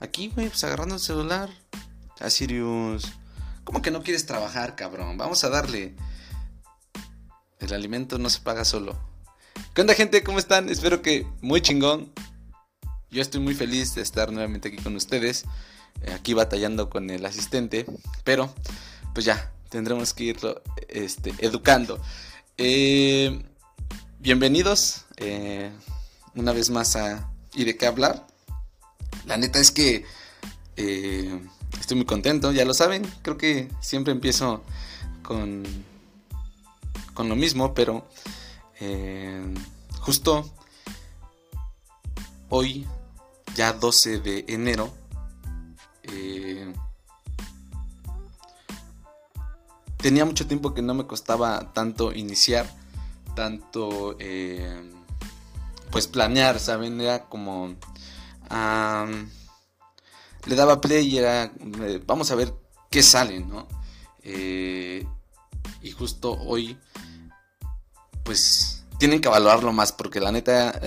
Aquí, güey, pues agarrando el celular. A Sirius. ¿Cómo que no quieres trabajar, cabrón? Vamos a darle. El alimento no se paga solo. ¿Qué onda, gente? ¿Cómo están? Espero que muy chingón. Yo estoy muy feliz de estar nuevamente aquí con ustedes. Eh, aquí batallando con el asistente. Pero, pues ya, tendremos que irlo este, educando. Eh, bienvenidos eh, una vez más a ¿Y de qué hablar? La neta es que estoy muy contento, ya lo saben. Creo que siempre empiezo con, con lo mismo, pero justo hoy, ya 12 de enero, eh, tenía mucho tiempo que no me costaba tanto iniciar, tanto eh, pues planear, ¿saben? Era como... le daba play y era... Eh, vamos a ver qué sale, ¿no? y justo hoy, pues tienen que evaluarlo más porque la neta,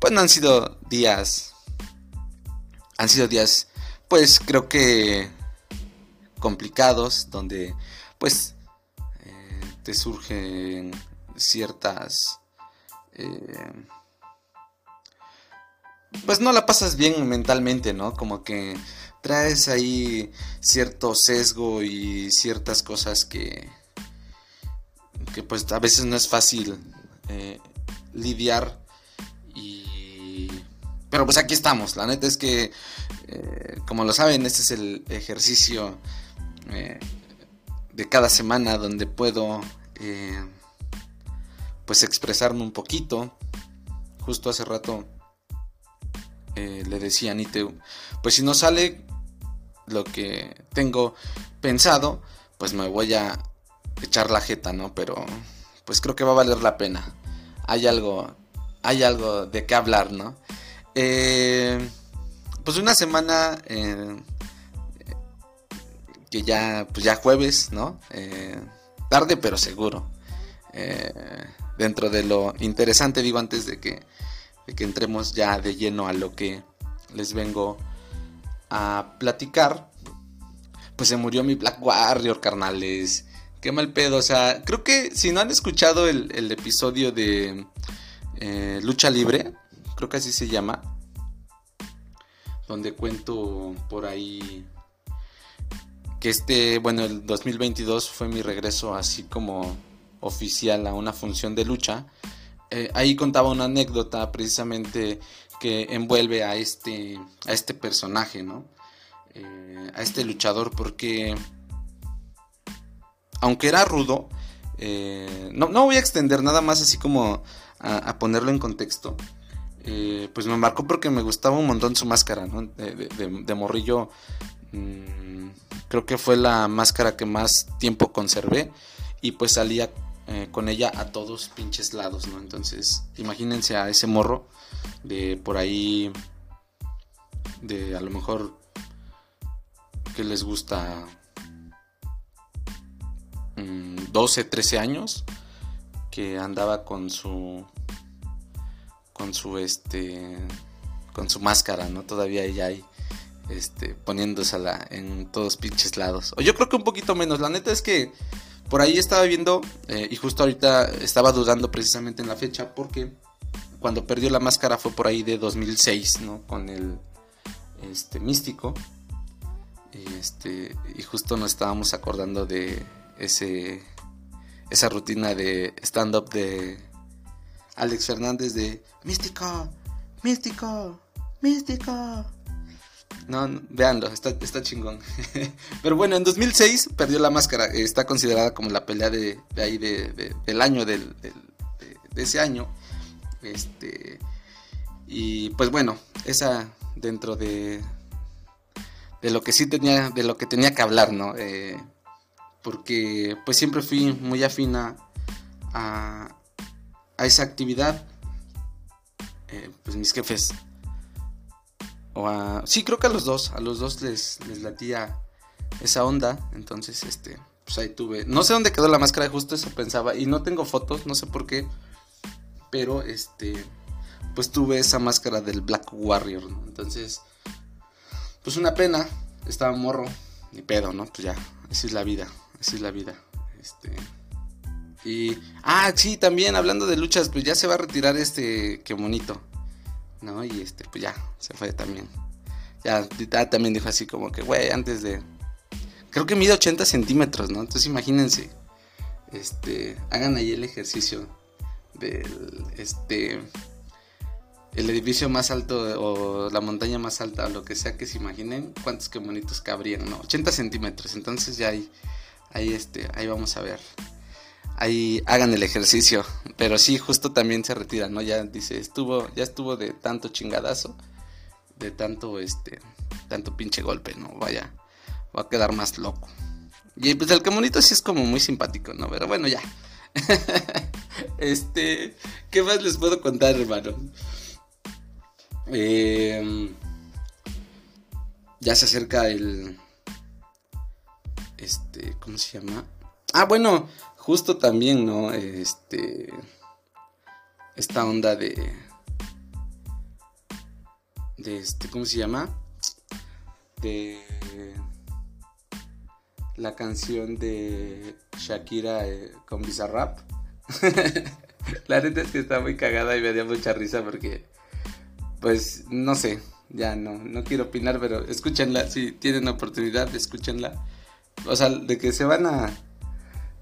pues no han sido días... Han sido días pues creo que complicados, donde pues eh, te surgen ciertas... Eh, pues no la pasas bien mentalmente, ¿no? Como que traes ahí cierto sesgo y ciertas cosas que, que pues a veces no es fácil eh, lidiar y... Pero pues aquí estamos, la neta es que eh, como lo saben, este es el ejercicio eh, de cada semana donde puedo pues expresarme un poquito. Justo hace rato le decía a Nite, pues si no sale lo que tengo pensado, pues me voy a echar la jeta, ¿no? Pero pues creo que va a valer la pena. Hay algo, hay algo de qué hablar, ¿no? Eh, pues una semana eh, que ya, pues ya jueves, ¿no? Eh, tarde pero seguro. Eh, dentro de lo interesante, digo, antes de que, de que entremos ya de lleno a lo que les vengo a platicar, pues se murió mi Black Warrior, carnales. Qué mal pedo, o sea, creo que si no han escuchado el, episodio de Lucha Libre, creo que así se llama, donde cuento por ahí que este, bueno, el 2022 fue mi regreso así como oficial a una función de lucha. Eh, ahí contaba una anécdota precisamente que envuelve a este, a este personaje, ¿no? Eh, a este luchador, porque aunque era rudo, eh, no, no, voy a extender nada más así como a ponerlo en contexto. Pues me marcó porque me gustaba un montón su máscara, ¿no? De, morrillo. Mm, creo que fue la máscara que más tiempo conservé. Y pues salía eh, con ella a todos pinches lados, ¿no? Entonces, imagínense a ese morro de por ahí. De a lo mejor. Que les gusta. 12, mm, 13 años. Que andaba con su con su este con su máscara, ¿no? Todavía ella hay este poniéndosela en todos pinches lados. O yo creo que un poquito menos. La neta es que por ahí estaba viendo eh, y justo ahorita estaba dudando precisamente en la fecha porque cuando perdió la máscara fue por ahí de 2006, ¿no? Con el este místico. Y este y justo nos estábamos acordando de ese esa rutina de stand up de Alex Fernández de Místico, Místico, Místico. No, véanlo, está, está chingón. Pero bueno, en 2006 perdió la máscara. Está considerada como la pelea de, ahí de, del año, del, de, ese año. Este, y pues bueno, esa dentro de, de lo que sí tenía, de lo que tenía que hablar, ¿no? Eh, porque pues siempre fui muy afina a, a esa actividad, eh, pues mis jefes, o a, sí, creo que a los dos, a los dos les, les latía esa onda, entonces, este, pues ahí tuve, no sé dónde quedó la máscara, justo eso pensaba, y no tengo fotos, no sé por qué, pero este, pues tuve esa máscara del Black Warrior, Entonces, pues una pena, estaba morro, ni pedo, ¿no? Pues ya, así es la vida, así es la vida. Este... Y... Ah, sí, también hablando de luchas, pues ya se va a retirar este que bonito, ¿no? Y este, pues ya, se fue también. Ya, también dijo así como que, güey, antes de... Creo que mide 80 centímetros, ¿no? Entonces imagínense, este, hagan ahí el ejercicio del, este, el edificio más alto o la montaña más alta o lo que sea que se imaginen, cuántos que bonitos cabrían, ¿no? 80 centímetros, entonces ya ahí, ahí, este, ahí vamos a ver. Ahí hagan el ejercicio, pero sí, justo también se retira, ¿no? Ya dice, estuvo, ya estuvo de tanto chingadazo, de tanto, este, tanto pinche golpe, ¿no? Vaya, va a quedar más loco. Y pues el camonito sí es como muy simpático, ¿no? Pero bueno, ya. este, ¿qué más les puedo contar, hermano? Eh, ya se acerca el. Este, ¿cómo se llama? Ah, bueno, justo también, ¿no? Este. Esta onda de. De este, ¿cómo se llama? De. La canción de Shakira eh, con Bizarrap. la neta es que está muy cagada y me dio mucha risa porque pues no sé, ya no, no quiero opinar, pero escúchenla, si tienen oportunidad, escúchenla. O sea, de que se van a,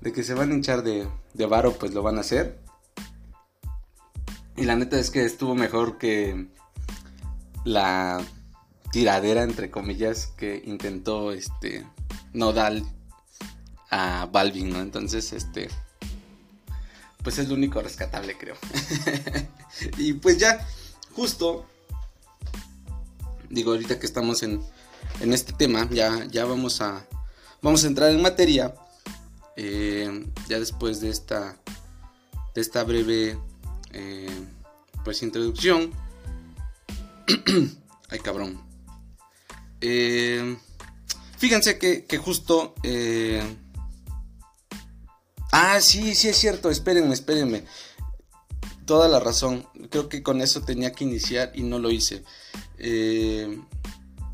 de que se van a hinchar de, de varo, pues lo van a hacer. Y la neta es que estuvo mejor que la tiradera, entre comillas, que intentó este Nodal a Balvin, ¿no? Entonces, este, pues es lo único rescatable, creo. y pues ya, justo, digo, ahorita que estamos en, en este tema, ya, ya vamos, a, vamos a entrar en materia. Eh, ya después de esta, de esta breve eh, pues introducción. Ay, cabrón. Eh, fíjense que, que justo... Ah, sí, sí es cierto. Espérenme, espérenme toda la razón. Creo que con eso tenía que iniciar y no lo hice. Eh,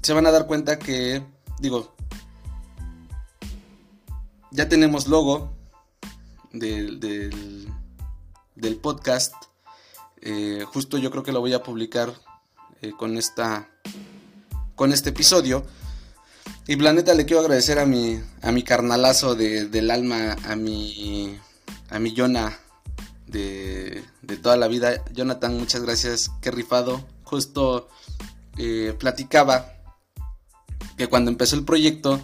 se van a dar cuenta que, digo, ya tenemos logo del, del, podcast. Eh, justo yo creo que lo voy a publicar eh, con esta con este episodio. Y planeta le quiero agradecer a mi a mi carnalazo del alma, a mi a mi Yona de, toda la vida. Jonathan, muchas gracias, qué rifado. Justo eh, platicaba que cuando empezó el proyecto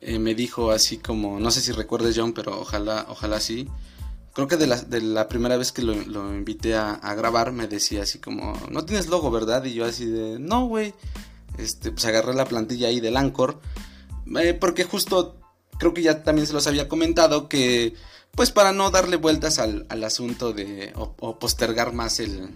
eh, me dijo así como, no sé si recuerdes John, pero ojalá, ojalá sí. Creo que de la, primera vez que lo, invité a, grabar me decía así como, no tienes logo, ¿verdad? Y yo así de, no, güey. Este, pues agarré la plantilla ahí del Anchor. Eh, porque justo creo que ya también se los había comentado que pues para no darle vueltas al, asunto de o, postergar más el,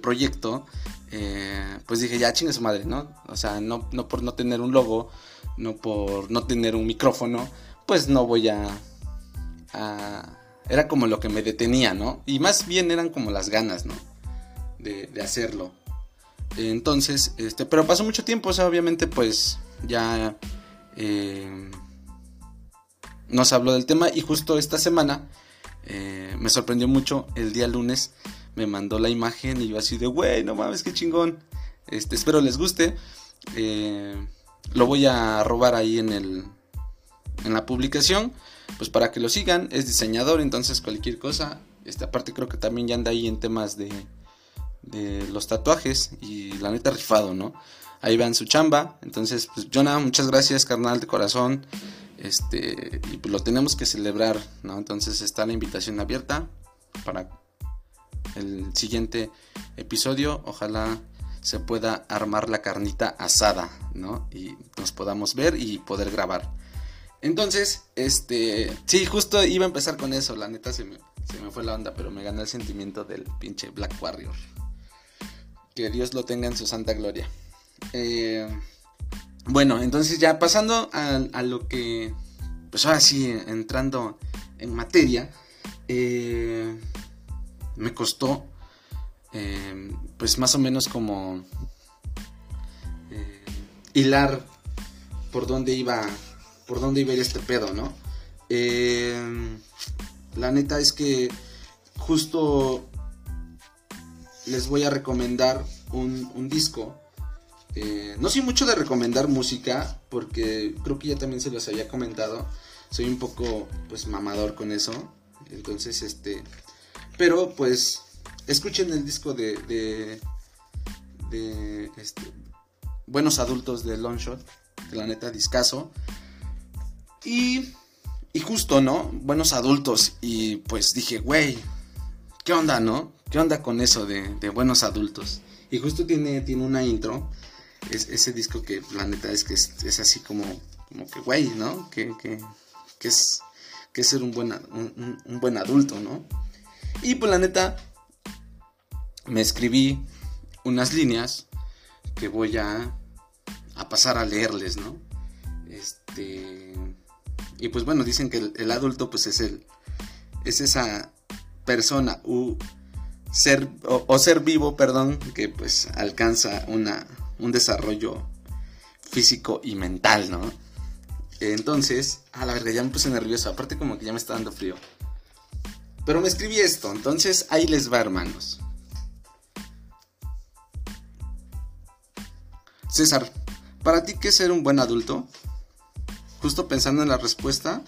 proyecto, eh, pues dije, ya chingue su madre, ¿no? O sea, no, no por no tener un logo, no por no tener un micrófono, pues no voy a, Era como lo que me detenía, ¿no? Y más bien eran como las ganas, ¿no? De, hacerlo. Entonces, este, pero pasó mucho tiempo, o sea, obviamente pues ya... Eh, nos habló del tema y justo esta semana eh, me sorprendió mucho. El día lunes me mandó la imagen y yo así de, güey, no mames, qué chingón. Este, espero les guste. Eh, lo voy a robar ahí en, el, en la publicación. Pues para que lo sigan. Es diseñador, entonces cualquier cosa. Esta parte creo que también ya anda ahí en temas de, de los tatuajes. Y la neta rifado, ¿no? Ahí vean su chamba. Entonces, pues Jonah, muchas gracias, carnal de corazón. Este, y pues lo tenemos que celebrar, ¿no? Entonces está la invitación abierta para el siguiente episodio. Ojalá se pueda armar la carnita asada, ¿no? Y nos podamos ver y poder grabar. Entonces, este, sí, justo iba a empezar con eso, la neta se me, se me fue la onda, pero me ganó el sentimiento del pinche Black Warrior. Que Dios lo tenga en su santa gloria. Eh, bueno, entonces ya pasando a, lo que, pues ahora sí, entrando en materia, eh, me costó eh, pues más o menos como eh, hilar por dónde iba, por dónde iba a ir este pedo, ¿no? Eh, la neta es que justo les voy a recomendar un, disco. no soy mucho de recomendar música porque creo que ya también se los había comentado. Soy un poco pues mamador con eso. Entonces, este, pero pues escuchen el disco de, de, de este, Buenos Adultos de Longshot, que la neta discaso. Y, y justo, ¿no? Buenos Adultos. Y pues dije, güey, ¿qué onda, no? ¿Qué onda con eso de, de Buenos Adultos? Y justo tiene, tiene una intro. Es, ese disco que la neta es que es, así como, como que, güey, ¿no? Que, que, que, es, que ser un buen, un, un buen adulto, ¿no? Y pues la neta, me escribí unas líneas que voy a, a pasar a leerles, ¿no? Este. Y pues bueno, dicen que el, adulto, pues es el. Es esa persona u ser. O, ser vivo, perdón, que pues alcanza una, un desarrollo físico y mental, ¿no? Entonces, a la verdad ya me puse nervioso. Aparte, como que ya me está dando frío. Pero me escribí esto, entonces ahí les va, hermanos. César, ¿para ti qué es ser un buen adulto? Justo pensando en la respuesta,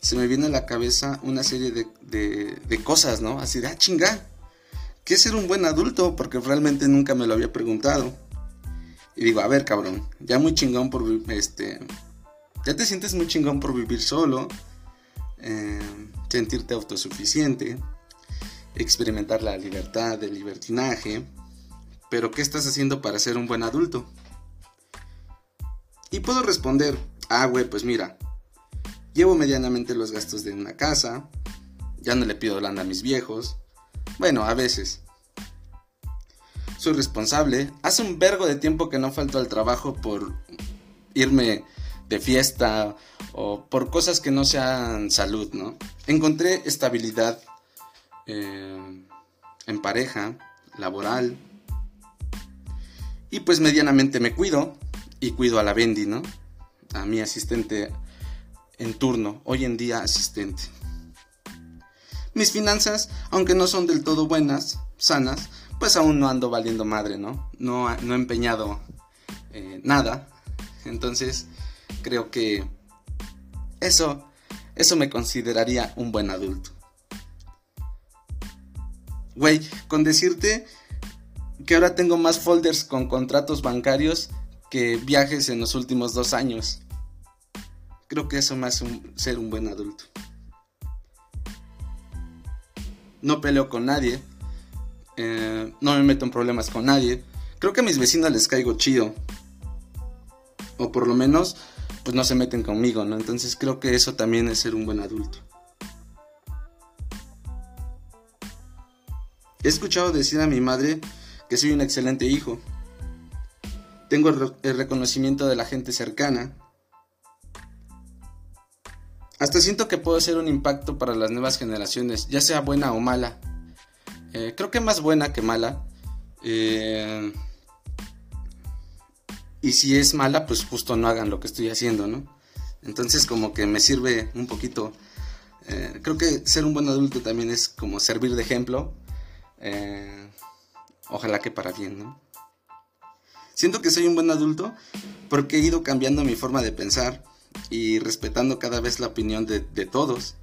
se me viene a la cabeza una serie de, cosas, ¿no? Así de, ah, chinga, ¿qué es ser un buen adulto? Porque realmente nunca me lo había preguntado. Y digo, a ver, cabrón, ya muy chingón por este. Ya te sientes muy chingón por vivir solo, eh, sentirte autosuficiente, experimentar la libertad, el libertinaje. Pero, ¿qué estás haciendo para ser un buen adulto? Y puedo responder, ah, güey, pues mira, llevo medianamente los gastos de una casa, ya no le pido lana a mis viejos, bueno, a veces. Soy responsable, hace un vergo de tiempo que no falto al trabajo por irme de fiesta o por cosas que no sean salud, ¿no? Encontré estabilidad eh, en pareja, laboral, y pues medianamente me cuido y cuido a la Bendy, ¿no? A mi asistente en turno, hoy en día asistente. Mis finanzas, aunque no son del todo buenas, sanas, pues aún no ando valiendo madre, ¿no? No, no he empeñado eh, nada. Entonces, creo que eso, eso me consideraría un buen adulto. Güey, con decirte que ahora tengo más folders con contratos bancarios que viajes en los últimos dos años. Creo que eso me hace ser un buen adulto. No peleo con nadie. Eh, no me meto en problemas con nadie. Creo que a mis vecinos les caigo chido. O por lo menos, pues no se meten conmigo, ¿no? Entonces creo que eso también es ser un buen adulto. He escuchado decir a mi madre que soy un excelente hijo. Tengo el, reconocimiento de la gente cercana. Hasta siento que puedo ser un impacto para las nuevas generaciones, ya sea buena o mala. Eh, creo que más buena que mala. Eh, y si es mala, pues justo no hagan lo que estoy haciendo, ¿no? Entonces como que me sirve un poquito. Eh, creo que ser un buen adulto también es como servir de ejemplo. ojalá que para bien, ¿no? Siento que soy un buen adulto porque he ido cambiando mi forma de pensar y respetando cada vez la opinión de, todos.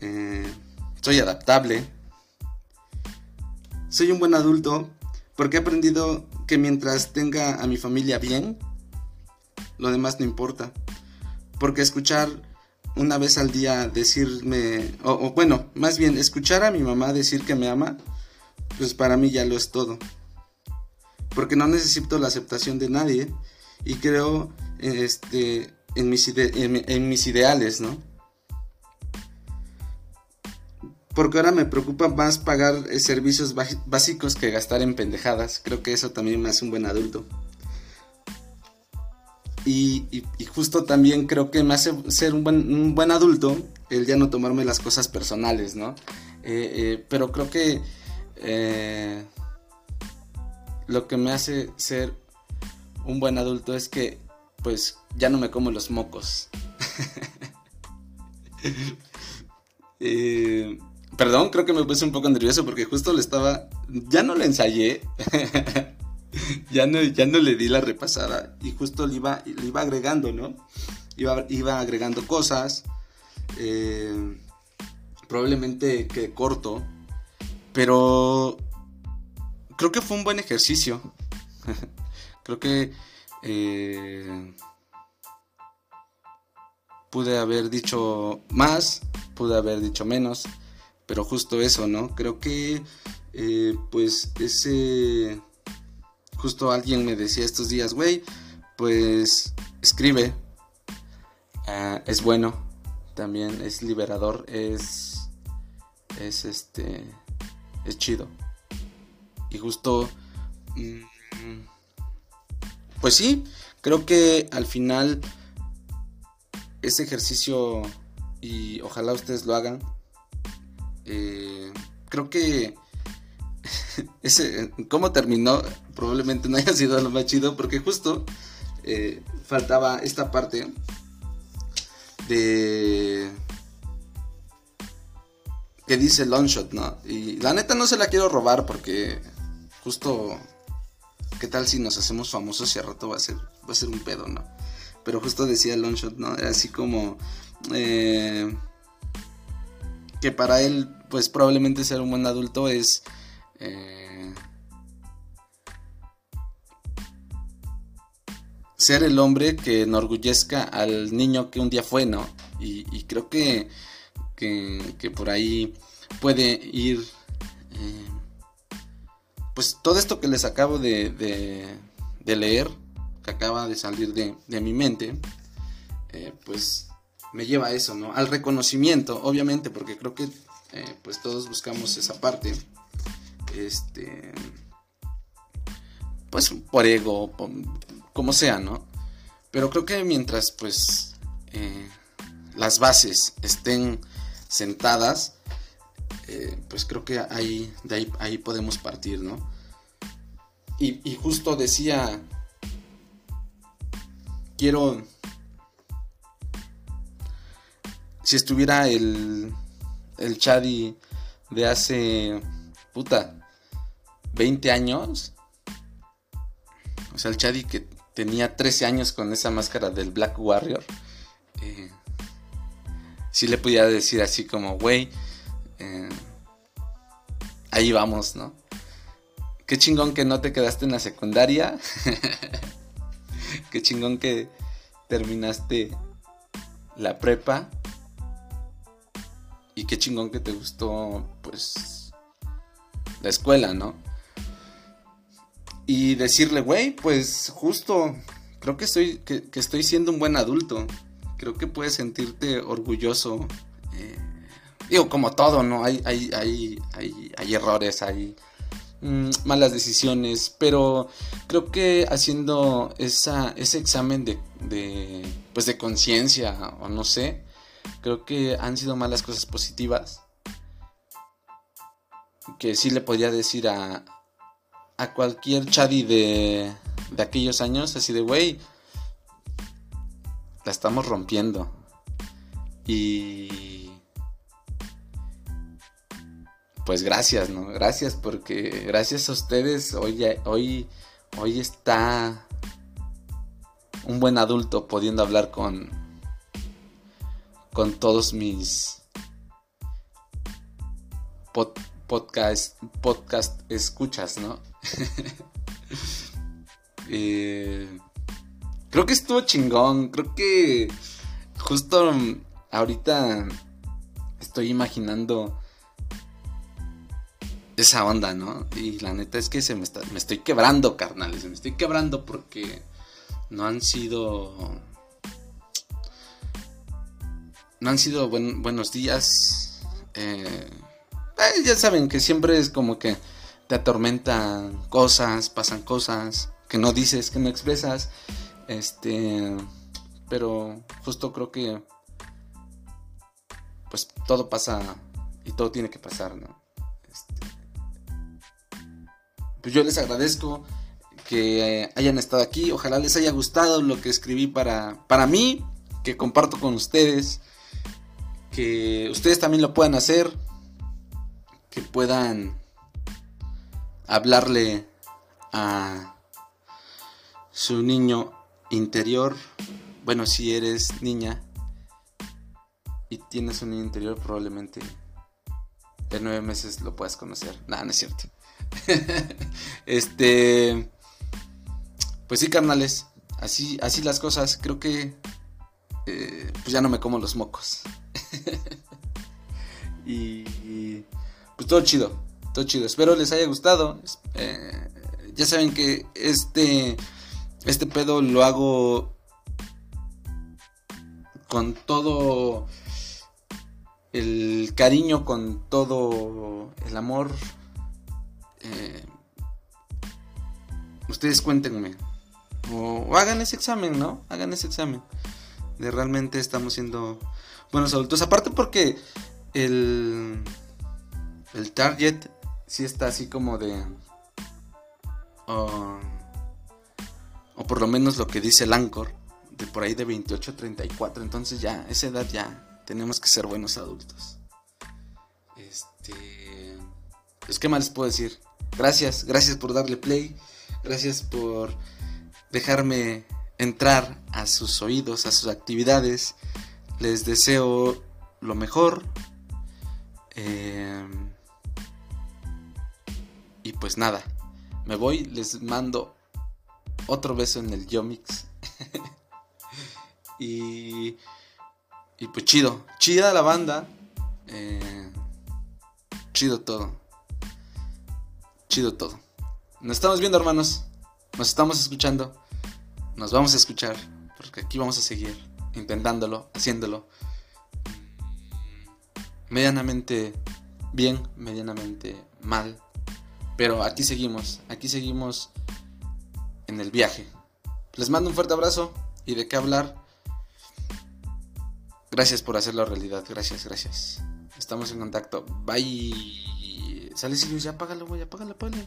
Eh, soy adaptable. Soy un buen adulto porque he aprendido que mientras tenga a mi familia bien, lo demás no importa. Porque escuchar una vez al día decirme, o bueno, más bien escuchar a mi mamá decir que me ama, pues para mí ya lo es todo porque no necesito la aceptación de nadie y creo este, en, mis en, mis ideales, ¿no? Porque ahora me preocupa más pagar eh, servicios básicos que gastar en pendejadas. Creo que eso también me hace un buen adulto. Y, justo también creo que me hace ser un buen, adulto el ya no tomarme las cosas personales, ¿no? Eh, eh, pero creo que lo que me hace ser un buen adulto es que pues ya no me como los mocos. Eh, perdón, creo que me puse un poco nervioso porque justo le estaba... Ya no le ensayé. ya, no, ya no le di la repasada y justo le iba, iba agregando, ¿no? Iba, iba agregando cosas. Eh, probablemente que corto. Pero creo que fue un buen ejercicio. creo que eh, pude haber dicho más, pude haber dicho menos, pero justo eso, ¿no? Creo que eh, pues ese... Justo alguien me decía estos días, güey, pues escribe, ah, es bueno, también es liberador, es, es este, es chido. Y justo, mm, pues sí, creo que al final ese ejercicio, y ojalá ustedes lo hagan, eh, creo que ese, cómo terminó probablemente no haya sido lo más chido porque justo eh, faltaba esta parte de que dice Longshot, ¿no? Y la neta no se la quiero robar porque justo qué tal si nos hacemos famosos y a rato va a ser va a ser un pedo, ¿no? Pero justo decía Longshot, ¿no? Así como eh, que para él pues probablemente ser un buen adulto es eh, ser el hombre que enorgullezca al niño que un día fue, ¿no? Y, creo que, que, por ahí puede ir, eh, pues todo esto que les acabo de, de, leer, que acaba de salir de, de mi mente, eh, pues me lleva a eso, ¿no? Al reconocimiento, obviamente, porque creo que pues todos buscamos esa parte este, pues por ego, como sea, ¿no? Pero creo que mientras pues eh, las bases estén sentadas, eh, pues creo que ahí, de ahí, ahí podemos partir, ¿no? Y, justo decía, quiero, si estuviera el, el Chadi de hace, puta, 20 años. O sea, el Chadi que tenía 13 años con esa máscara del Black Warrior. Eh, sí le podía decir así como, güey, eh, ahí vamos, ¿no? Qué chingón que no te quedaste en la secundaria. Qué chingón que terminaste la prepa. Y qué chingón que te gustó, pues, la escuela, ¿no? y decirle, güey, pues justo, creo que estoy, que, estoy siendo un buen adulto. Creo que puedes sentirte orgulloso. Eh, digo, como todo, ¿no? Hay, hay, hay, hay, errores, hay mm, malas decisiones, pero creo que haciendo esa, ese examen de, de, pues de conciencia, o no sé, creo que han sido malas cosas positivas. Que sí le podría decir a, a cualquier chadi de, de aquellos años, así de, güey, la estamos rompiendo. Y... Pues gracias, ¿no? Gracias porque gracias a ustedes hoy, hoy, hoy está un buen adulto pudiendo hablar con, con todos mis podcast, escuchas, ¿no? Eh, creo que estuvo chingón. Creo que justo ahorita estoy imaginando esa onda, ¿no? Y la neta es que se me, está, me estoy quebrando, carnales. Me estoy quebrando porque no han sido. No han sido buenos días. Eh, eh, ya saben que siempre es como que te atormentan cosas, pasan cosas que no dices, que no expresas. Este, pero justo creo que pues todo pasa y todo tiene que pasar, ¿no? Este, pues yo les agradezco que hayan estado aquí. Ojalá les haya gustado lo que escribí para, para mí, que comparto con ustedes. Que ustedes también lo puedan hacer. Que puedan hablarle a su niño interior. Bueno, si eres niña y tienes un niño interior, probablemente de nueve meses lo puedas conocer. Nada, no es cierto. este. Pues sí, carnales. Así, así las cosas. Creo que. Eh, pues ya no me como los mocos. y, Pues todo chido. Todo chido. Espero les haya gustado. Eh, ya saben que este. Este pedo lo hago. Con todo el cariño, con todo el amor. Eh, ustedes cuéntenme. O, hagan ese examen, ¿no? Hagan ese examen. De realmente estamos siendo buenos adultos. Aparte porque el, el target sí está así como de... o por lo menos lo que dice el Anchor. De por ahí de 28 a 34. Entonces ya, esa edad ya tenemos que ser buenos adultos. Este. Pues, ¿qué más les puedo decir? Gracias, gracias por darle play. Gracias por dejarme entrar a sus oídos, a sus actividades. Les deseo lo mejor. Em, y pues nada, me voy, les mando otro beso en el Yomix. y y pues chido, chida la banda. Eh, chido todo. Chido todo. Nos estamos viendo, hermanos. Nos estamos escuchando. Nos vamos a escuchar. Porque aquí vamos a seguir intentándolo, haciéndolo. Medianamente bien, medianamente mal. Pero aquí seguimos. Aquí seguimos en el viaje. Les mando un fuerte abrazo. Y de qué hablar Gracias por hacerlo realidad. Gracias, gracias. Estamos en contacto. Bye. Sale Silvio, ya apágalo, güey, apágalo, apágalo.